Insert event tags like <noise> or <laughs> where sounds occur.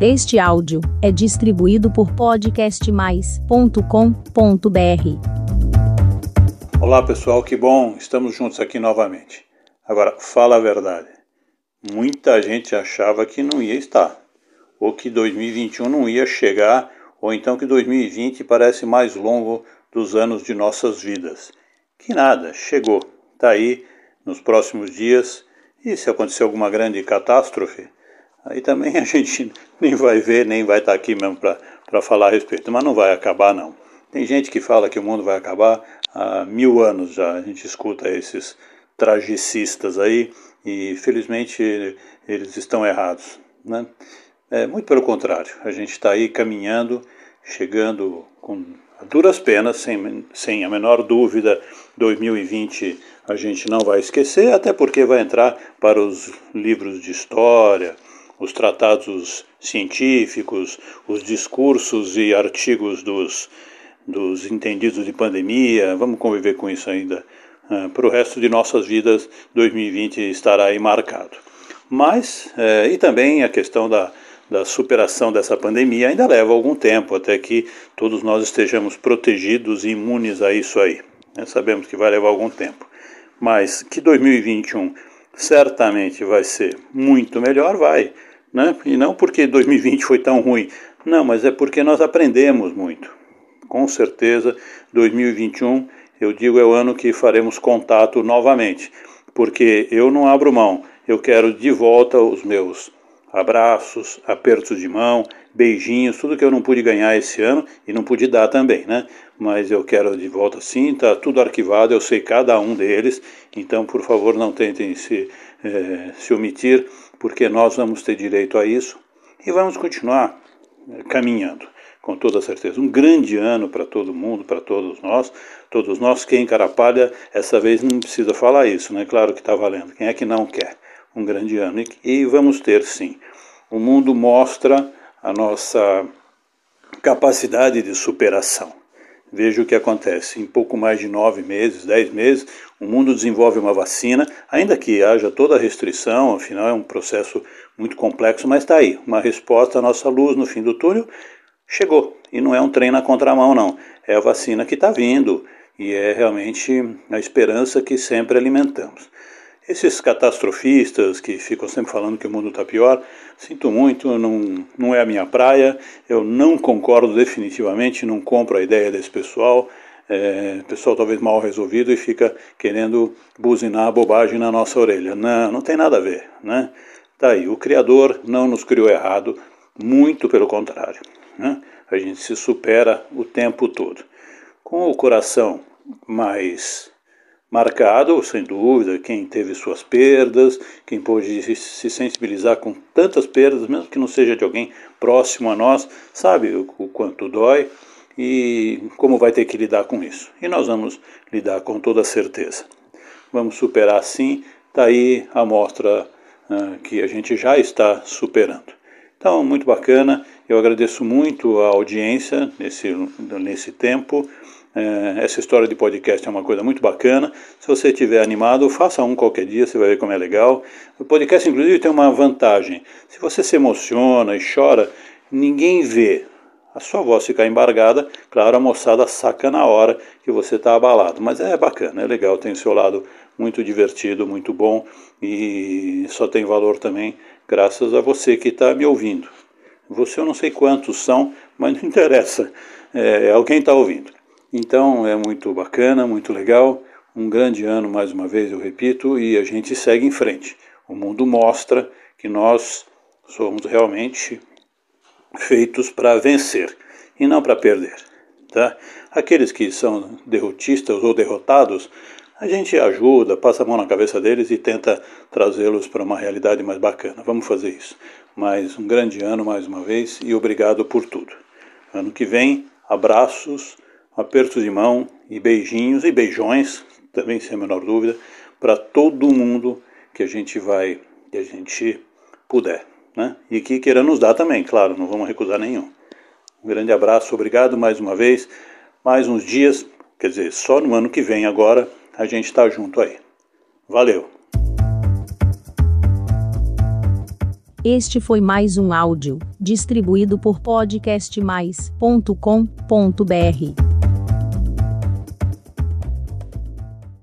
Este áudio é distribuído por podcastmais.com.br. Olá pessoal, que bom, estamos juntos aqui novamente. Agora, fala a verdade. Muita gente achava que não ia estar, ou que 2021 não ia chegar, ou então que 2020 parece mais longo dos anos de nossas vidas. Que nada, chegou, está aí nos próximos dias, e se acontecer alguma grande catástrofe, Aí também a <laughs> gente nem vai ver, nem vai estar aqui mesmo para falar a respeito, mas não vai acabar não. Tem gente que fala que o mundo vai acabar há mil anos já, a gente escuta esses tragicistas aí e felizmente eles estão errados. Né? É, muito pelo contrário, a gente está aí caminhando, chegando com duras penas, sem, sem a menor dúvida, 2020 a gente não vai esquecer, até porque vai entrar para os livros de história, os tratados científicos, os discursos e artigos dos, dos entendidos de pandemia. Vamos conviver com isso ainda. Uh, para o resto de nossas vidas, 2020 estará aí marcado. Mas, uh, e também a questão da, da superação dessa pandemia ainda leva algum tempo até que todos nós estejamos protegidos e imunes a isso aí. Né? Sabemos que vai levar algum tempo. Mas que 2021 certamente vai ser muito melhor, vai né? E não porque 2020 foi tão ruim, não, mas é porque nós aprendemos muito. Com certeza, 2021, eu digo, é o ano que faremos contato novamente, porque eu não abro mão, eu quero de volta os meus abraços, apertos de mão, beijinhos, tudo que eu não pude ganhar esse ano e não pude dar também, né? Mas eu quero de volta sim, está tudo arquivado, eu sei cada um deles, então por favor não tentem se, é, se omitir porque nós vamos ter direito a isso e vamos continuar eh, caminhando, com toda certeza. Um grande ano para todo mundo, para todos nós. Todos nós, quem carapalha, essa vez não precisa falar isso, né? Claro que está valendo. Quem é que não quer? Um grande ano. E, vamos ter, sim. O mundo mostra a nossa capacidade de superação. Veja o que acontece. Em pouco mais de nove meses, dez meses, o mundo desenvolve uma vacina, ainda que haja toda a restrição, afinal é um processo muito complexo, mas está aí. Uma resposta à nossa luz no fim do túnel chegou. E não é um trem na contramão, não. É a vacina que está vindo e é realmente a esperança que sempre alimentamos. Esses catastrofistas que ficam sempre falando que o mundo está pior, sinto muito, não, não é a minha praia, eu não concordo definitivamente, não compro a ideia desse pessoal, é, pessoal talvez mal resolvido e fica querendo buzinar bobagem na nossa orelha. Não, não tem nada a ver, né? Tá aí, o Criador não nos criou errado, muito pelo contrário, né? A gente se supera o tempo todo. Com o coração mais marcado, sem dúvida, quem teve suas perdas, quem pôde se sensibilizar com tantas perdas, mesmo que não seja de alguém próximo a nós, sabe o, quanto dói e como vai ter que lidar com isso. E nós vamos lidar com toda certeza. Vamos superar sim, está aí a mostra uh, que a gente já está superando. Então, muito bacana, eu agradeço muito a audiência nesse, nesse tempo. É, essa história de podcast é uma coisa muito bacana. Se você estiver animado, faça um qualquer dia, você vai ver como é legal. O podcast, inclusive, tem uma vantagem. Se você se emociona e chora, ninguém vê. A sua voz ficar embargada, claro, a moçada saca na hora que você está abalado. Mas é bacana, é legal, tem o seu lado muito divertido, muito bom e só tem valor também graças a você que está me ouvindo. Você eu não sei quantos são, mas não interessa, é, alguém está ouvindo. Então é muito bacana, muito legal. Um grande ano, mais uma vez, eu repito, e a gente segue em frente. O mundo mostra que nós somos realmente feitos para vencer e não para perder. Tá? Aqueles que são derrotistas ou derrotados, a gente ajuda, passa a mão na cabeça deles e tenta trazê-los para uma realidade mais bacana. Vamos fazer isso. Mais um grande ano mais uma vez e obrigado por tudo. Ano que vem, abraços apertos de mão e beijinhos e beijões, também sem a menor dúvida, para todo mundo que a gente vai, que a gente puder, né? E que queira nos dar também, claro, não vamos recusar nenhum. Um grande abraço, obrigado mais uma vez, mais uns dias, quer dizer, só no ano que vem agora a gente está junto aí. Valeu! Este foi mais um áudio distribuído por podcastmais.com.br.